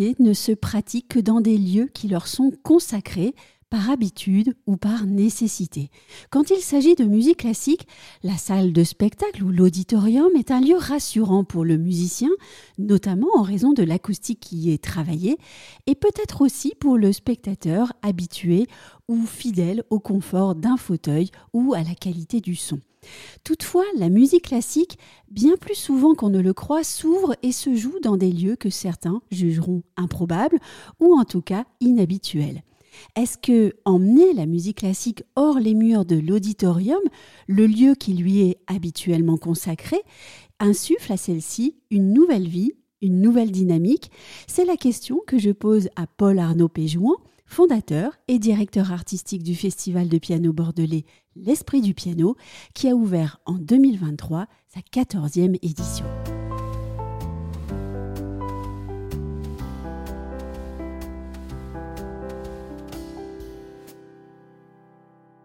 ne se pratique que dans des lieux qui leur sont consacrés par habitude ou par nécessité. Quand il s'agit de musique classique, la salle de spectacle ou l'auditorium est un lieu rassurant pour le musicien, notamment en raison de l'acoustique qui y est travaillée, et peut-être aussi pour le spectateur habitué ou fidèle au confort d'un fauteuil ou à la qualité du son. Toutefois, la musique classique, bien plus souvent qu'on ne le croit, s'ouvre et se joue dans des lieux que certains jugeront improbables ou en tout cas inhabituels. Est-ce que emmener la musique classique hors les murs de l'auditorium, le lieu qui lui est habituellement consacré, insuffle à celle-ci une nouvelle vie, une nouvelle dynamique? C'est la question que je pose à Paul Arnaud Péjouan, fondateur et directeur artistique du festival de piano bordelais L'Esprit du piano, qui a ouvert en 2023 sa 14e édition.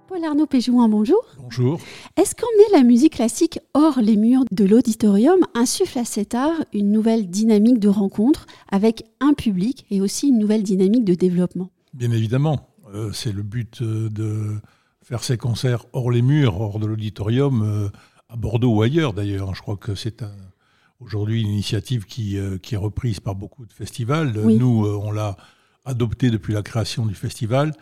Paul Arnaud Péjouin, bonjour. Bonjour. Est-ce qu'emmener la musique classique hors les murs de l'auditorium insuffle à cet art une nouvelle dynamique de rencontre avec un public et aussi une nouvelle dynamique de développement? Bien évidemment. Euh, c'est le but euh, de faire ces concerts hors les murs, hors de l'auditorium, euh, à Bordeaux ou ailleurs d'ailleurs. Je crois que c'est aujourd'hui une initiative qui, qui, est reprise par beaucoup de festivals. Nous, on l'a adopté depuis la création du festival.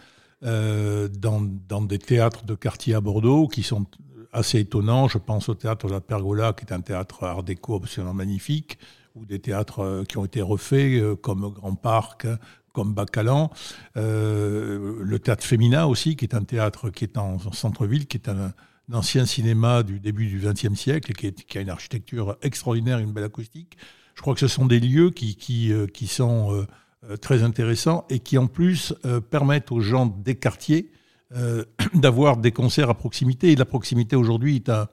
Dans, dans, des théâtres de quartier à Bordeaux qui sont assez étonnants. Je pense au théâtre de la Pergola, qui est un théâtre art déco absolument magnifique, ou des théâtres euh, qui ont été refaits, euh, comme Grand Parc, comme Bacalan. le théâtre Féminin aussi, qui est un théâtre qui est en centre-ville, qui est un, ancien cinéma du début du XXe siècle, qui, qui, a une architecture extraordinaire, une belle acoustique. Je crois que ce sont des lieux qui, sont euh, très intéressants et qui en plus euh, permettent aux gens des quartiers euh, d'avoir des concerts à proximité. Et la proximité aujourd'hui est un,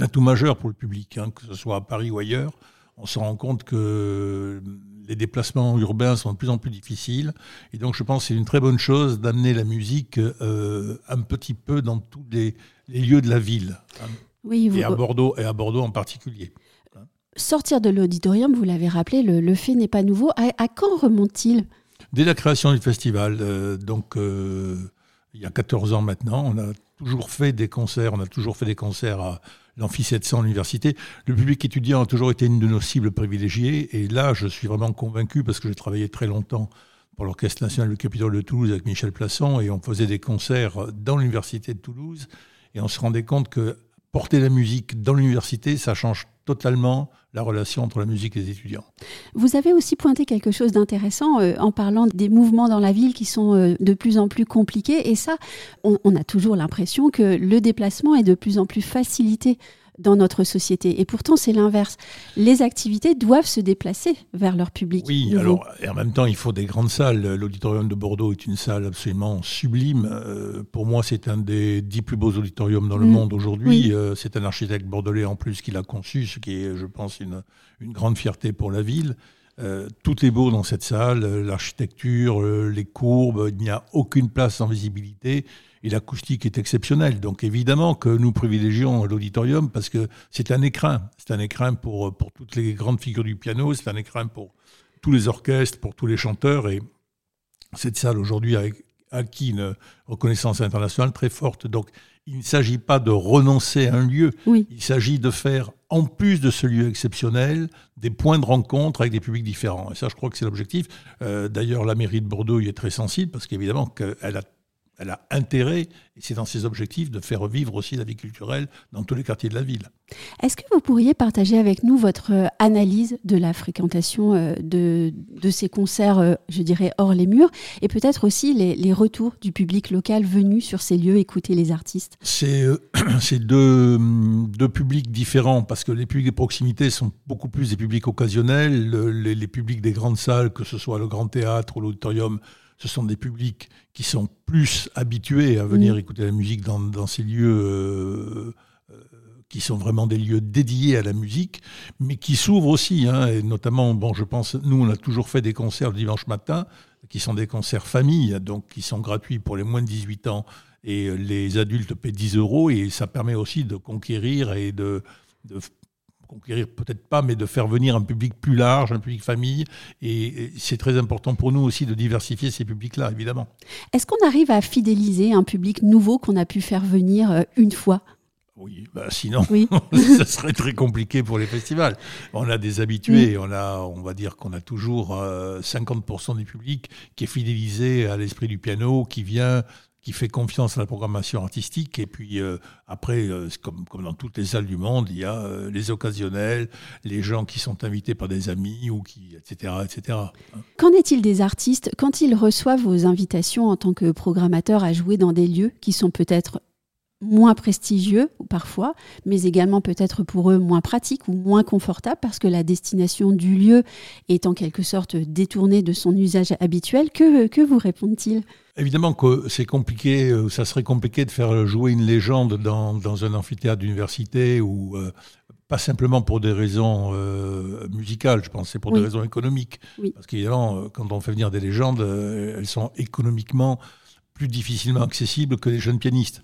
atout majeur pour le public, hein, que ce soit à Paris ou ailleurs. On se rend compte que les déplacements urbains sont de plus en plus difficiles. Et donc je pense que c'est une très bonne chose d'amener la musique un petit peu dans tous les, lieux de la ville. Hein. Oui, et, à Bordeaux, et à Bordeaux en particulier sortir de l'auditorium, vous l'avez rappelé, le, fait n'est pas nouveau. À, quand remonte-t-il? Dès la création du festival, euh, donc euh, il y a 14 ans maintenant, on a toujours fait des concerts, on a toujours fait des concerts à l'Amphi 700 à l'université. Le public étudiant a toujours été une de nos cibles privilégiées, et là, je suis vraiment convaincu parce que j'ai travaillé très longtemps pour l'Orchestre national du Capitole de Toulouse avec Michel Plasson, et on faisait des concerts dans l'université de Toulouse, et on se rendait compte que porter la musique dans l'université, ça change totalement la relation entre la musique et les étudiants. Vous avez aussi pointé quelque chose d'intéressant euh, en parlant des mouvements dans la ville qui sont euh, de plus en plus compliqués. Et ça, on, on a toujours l'impression que le déplacement est de plus en plus facilité dans notre société. Et pourtant, c'est l'inverse. Les activités doivent se déplacer vers leur public. Oui, alors, et en même temps, il faut des grandes salles. L'auditorium de Bordeaux est une salle absolument sublime. Euh, pour moi, c'est un des dix plus beaux auditoriums dans le mm. monde aujourd'hui. Euh, c'est un architecte bordelais en plus qui l'a conçu, ce qui est, je pense, une, une grande fierté pour la ville. Euh, tout est beau dans cette salle, l'architecture, les courbes, il n'y a aucune place sans visibilité et l'acoustique est exceptionnelle. Donc évidemment que nous privilégions l'auditorium parce que c'est un écrin. C'est un écrin pour, pour toutes les grandes figures du piano, c'est un écrin pour tous les orchestres, pour tous les chanteurs. Et cette salle aujourd'hui a acquis une reconnaissance internationale très forte. Donc il ne s'agit pas de renoncer à un lieu, il s'agit de faire, en plus de ce lieu exceptionnel, des points de rencontre avec des publics différents. Et ça, je crois que c'est l'objectif. Euh, d'ailleurs, la mairie de Bordeaux y est très sensible parce qu'évidemment qu'elle a elle a intérêt, et c'est dans ses objectifs, de faire vivre aussi la vie culturelle dans tous les quartiers de la ville. Est-ce que vous pourriez partager avec nous votre euh, analyse de la fréquentation euh, de, de ces concerts, euh, je dirais, hors les murs, et peut-être aussi les, retours du public local venu sur ces lieux écouter les artistes? C'est deux, deux, publics différents, parce que les publics de proximité sont beaucoup plus des publics occasionnels, les, les publics des grandes salles, que ce soit le Grand Théâtre ou l'Auditorium, ce sont des publics qui sont plus habitués à venir écouter la musique dans, ces lieux euh, euh, qui sont vraiment des lieux dédiés à la musique, mais qui s'ouvrent aussi. Hein, et notamment, bon, je pense, nous, on a toujours fait des concerts le dimanche matin, qui sont des concerts famille, donc qui sont gratuits pour les moins de 18 ans, et les adultes paient 10 euros, et ça permet aussi de conquérir et de, de conquérir peut-être pas, mais de faire venir un public plus large, un public famille. Et, c'est très important pour nous aussi de diversifier ces publics-là, évidemment. Est-ce qu'on arrive à fidéliser un public nouveau qu'on a pu faire venir euh, une fois? Oui, bah sinon, oui. ça serait très compliqué pour les festivals. On a des habitués, on a, on va dire qu'on a toujours 50% du public qui est fidélisé à l'esprit du piano, qui vient qui fait confiance à la programmation artistique. Et puis euh, après, euh, comme, comme, dans toutes les salles du monde, il y a euh, les occasionnels, les gens qui sont invités par des amis, ou qui, etc. etc. Qu'en est-il des artistes quand ils reçoivent vos invitations en tant que programmateurs à jouer dans des lieux qui sont peut-être moins prestigieux parfois, mais également peut-être pour eux moins pratiques ou moins confortables parce que la destination du lieu est en quelque sorte détournée de son usage habituel. Que, que vous répondent-ils? Évidemment que c'est compliqué, euh, ça serait compliqué de faire jouer une légende dans, dans un amphithéâtre d'université ou euh, pas simplement pour des raisons euh, musicales, je pense, c'est pour des raisons économiques. Parce qu'évidemment, quand on fait venir des légendes, elles sont économiquement plus difficilement accessibles que les jeunes pianistes.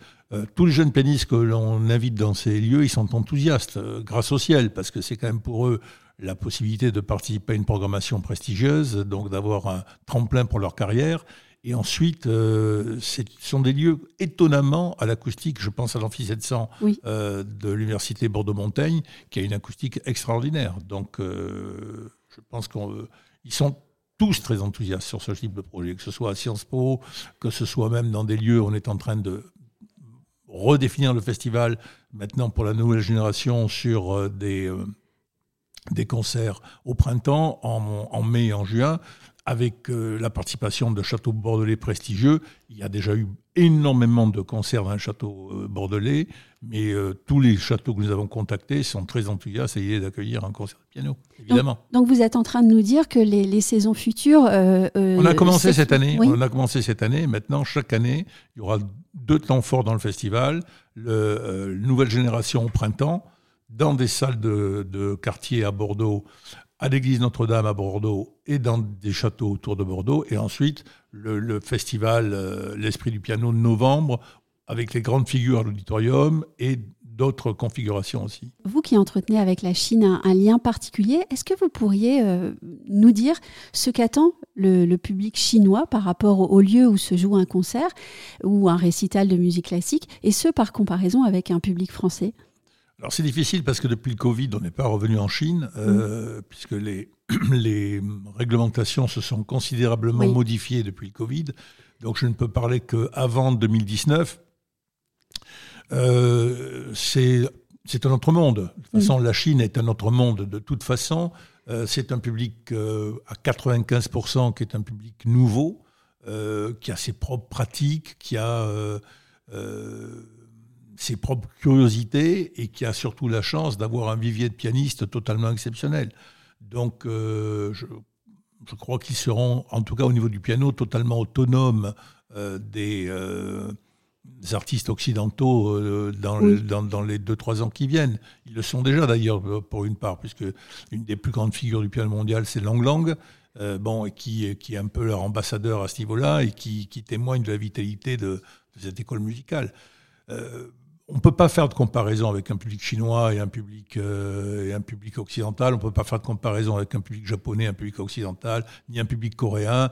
tous les jeunes pianistes que l'on invite dans ces lieux, ils sont enthousiastes, grâce au ciel, parce que c'est quand même pour eux la possibilité de participer à une programmation prestigieuse, donc d'avoir un tremplin pour leur carrière. Et ensuite, euh, ce sont des lieux étonnamment à l'acoustique. Je pense à l'amphi 700 euh, de l'université Bordeaux-Montaigne, qui a une acoustique extraordinaire. Donc, euh, je pense qu'ils sont tous très enthousiastes sur ce type de projet, que ce soit à Sciences Po, que ce soit même dans des lieux où on est en train de redéfinir le festival maintenant pour la nouvelle génération sur des, des concerts au printemps, en mai et en juin avec euh, la participation de châteaux bordelais prestigieux. Il y a déjà eu énormément de concerts dans le château euh, bordelais, mais euh, tous les châteaux que nous avons contactés sont très enthousiastes à l'idée d'accueillir un concert de piano, évidemment. Donc, vous êtes en train de nous dire que les, saisons futures... on a commencé cette année. On a commencé cette année. Maintenant, chaque année, il y aura deux temps forts dans le festival. Le, nouvelle génération au printemps, dans des salles de, de quartier à Bordeaux à l'église Notre-Dame à Bordeaux et dans des châteaux autour de Bordeaux. Et ensuite, le, festival euh, L'Esprit du piano de novembre, avec les grandes figures à l'auditorium et d'autres configurations aussi. Vous qui entretenez avec la Chine un, lien particulier, est-ce que vous pourriez euh, nous dire ce qu'attend le, public chinois par rapport au, lieu où se joue un concert ou un récital de musique classique, et ce par comparaison avec un public français? Alors c'est difficile parce que depuis le Covid, on n'est pas revenu en Chine, euh, mm. puisque les, les réglementations se sont considérablement modifiées depuis le Covid. Donc je ne peux parler qu'avant 2019. Euh, c'est un autre monde. De toute façon, mm. la Chine est un autre monde de toute façon. Euh, c'est un public à 95% qui est un public nouveau, qui a ses propres pratiques, qui a ses propres curiosités et qui a surtout la chance d'avoir un vivier de pianistes totalement exceptionnel. Donc, euh, je, crois qu'ils seront, en tout cas au niveau du piano, totalement autonomes euh, des, euh, artistes occidentaux dans, dans, les deux, trois ans qui viennent. Ils le sont déjà d'ailleurs, pour une part, puisque une des plus grandes figures du piano mondial, c'est Lang Lang. bon, et qui, qui est un peu leur ambassadeur à ce niveau-là et qui, qui témoigne de la vitalité de, de cette école musicale on ne peut pas faire de comparaison avec un public chinois et un public, euh, occidental. On ne peut pas faire de comparaison avec un public japonais, un public occidental, ni un public coréen.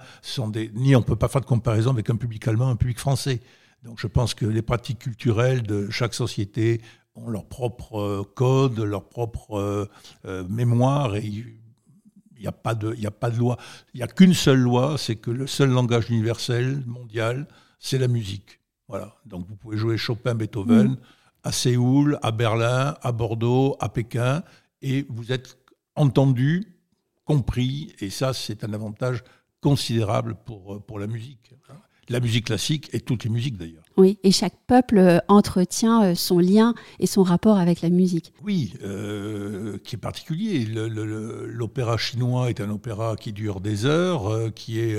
Ni on ne peut pas faire de comparaison avec un public allemand, un public français. Donc je pense que les pratiques culturelles de chaque société ont leur propre euh, code, leur propre euh, mémoire. Et il n'y a pas de loi. Il n'y a qu'une seule loi, c'est que le seul langage universel, mondial, c'est la musique. Voilà. Donc vous pouvez jouer Chopin, Beethoven mm. à Séoul, à Berlin, à Bordeaux, à Pékin, et vous êtes entendu, compris, et ça c'est un avantage considérable pour, euh, pour la musique. La musique classique et toutes les musiques d'ailleurs. Oui, et chaque peuple euh, entretient euh, son lien et son rapport avec la musique. Oui, qui est particulier. L'opéra chinois est un opéra qui dure des heures, qui est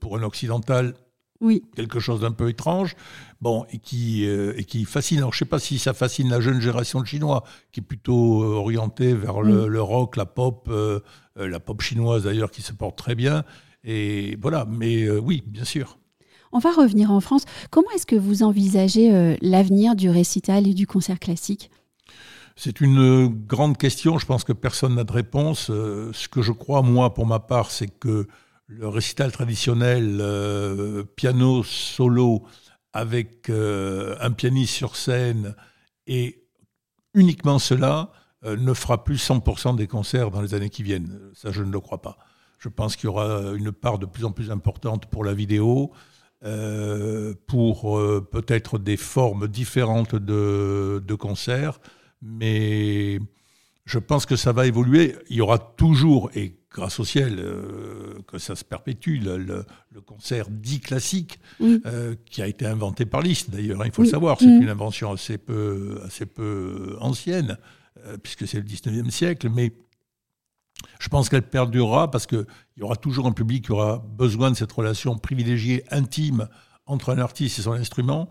pour un occidental oui. quelque chose d'un peu étrange, bon, et qui, euh, et qui fascine. Alors, je ne sais pas si ça fascine la jeune génération de Chinois, qui est plutôt euh, orientée vers le, rock, la pop, euh, la pop chinoise d'ailleurs, qui se porte très bien. Et voilà, mais oui, bien sûr. On va revenir en France. Comment est-ce que vous envisagez l'avenir du récital et du concert classique? C'est une grande question. Je pense que personne n'a de réponse. Ce que je crois, moi, pour ma part, c'est que le récital traditionnel, euh, piano solo, avec euh, un pianiste sur scène, et uniquement cela, ne fera plus 100% des concerts dans les années qui viennent. Ça, je ne le crois pas. Je pense qu'il y aura une part de plus en plus importante pour la vidéo, pour peut-être des formes différentes de, de concerts mais je pense que ça va évoluer. Il y aura toujours, et grâce au ciel, euh, que ça se perpétue, le, concert dit classique, euh, qui a été inventé par Liszt d'ailleurs, il faut le savoir, c'est mm. une invention assez peu, assez peu ancienne, euh, puisque c'est le 19e siècle, mais je pense qu'elle perdurera parce qu'il y aura toujours un public qui aura besoin de cette relation privilégiée, intime, entre un artiste et son instrument.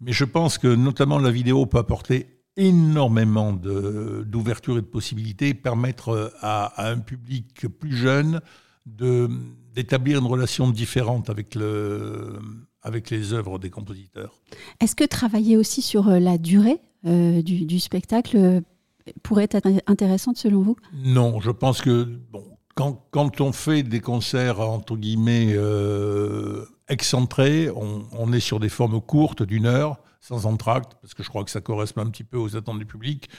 Mais je pense que notamment la vidéo peut apporter énormément d'ouverture et de possibilités, permettre à, un public plus jeune d'établir une relation différente avec, le, avec les œuvres des compositeurs. Est-ce que travailler aussi sur euh, la durée euh, du, spectacle euh, pourrait être intéressant selon vous? Non, je pense que bon, quand, quand, on fait des concerts entre guillemets excentrés, on, on, est sur des formes courtes d'une heure sans entracte, parce que je crois que ça correspond un petit peu aux attentes du public.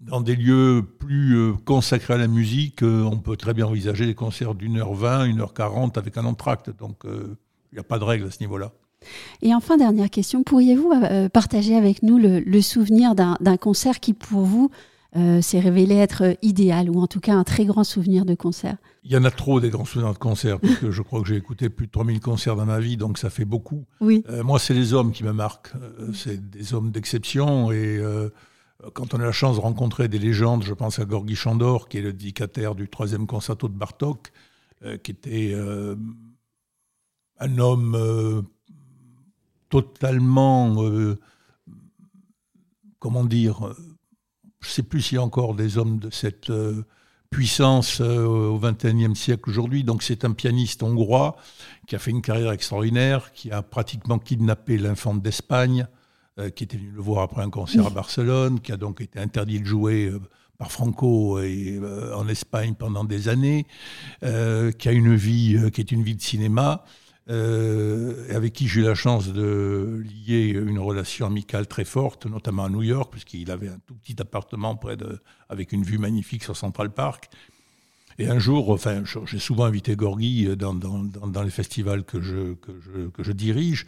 Dans des lieux plus euh, consacrés à la musique, euh, on peut très bien envisager des concerts d'une heure vingt, une heure quarante avec un entracte. Donc, euh, il n'y a pas de règle à ce niveau-là. Et enfin, dernière question, pourriez-vous partager avec nous le souvenir d'un concert qui, pour vous, euh, s'est révélé être idéal, ou en tout cas un très grand souvenir de concert Il y en a trop des grands souvenirs de concert, parce que je crois que j'ai écouté plus de 3000 concerts dans ma vie, donc ça fait beaucoup. Oui. Euh, moi, c'est les hommes qui me marquent. Euh, c'est des hommes d'exception, et quand on a la chance de rencontrer des légendes, je pense à Gorgi Chandor, qui est le dédicataire du troisième concerto de Bartok, qui était un homme totalement, comment dire, je ne sais plus s'il y a encore des hommes de cette euh, puissance euh, au XXIe siècle aujourd'hui. Donc c'est un pianiste hongrois qui a fait une carrière extraordinaire, qui a pratiquement kidnappé l'infante d'Espagne, euh, qui était venu le voir après un concert à Barcelone, qui a donc été interdit de jouer par Franco et, en Espagne pendant des années, qui a une vie qui est une vie de cinéma. Euh, avec qui j'ai eu la chance de lier une relation amicale très forte, notamment à New York, puisqu'il avait un tout petit appartement près de, avec une vue magnifique sur Central Park. Et un jour, enfin, j'ai souvent invité Gorgui dans, les festivals que je, dirige.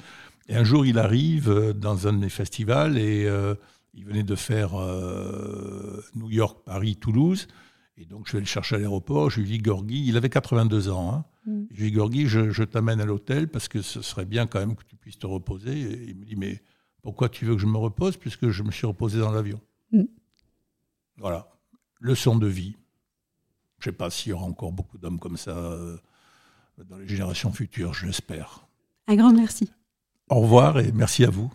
Et un jour, il arrive dans un de mes festivals et euh, il venait de faire euh, New York, Paris, Toulouse. Et donc, je vais le chercher à l'aéroport. Je lui dis, Gorgui, il avait 82 ans. Hein. Mm. Je lui dis, Gorgui, je, t'amène à l'hôtel parce que ce serait bien quand même que tu puisses te reposer. Et il me dit, mais pourquoi tu veux que je me repose puisque je me suis reposé dans l'avion? Mm. Voilà. Leçon de vie. Je ne sais pas s'il y aura encore beaucoup d'hommes comme ça euh, dans les générations futures, je l'espère. Un grand merci. Au revoir et merci à vous.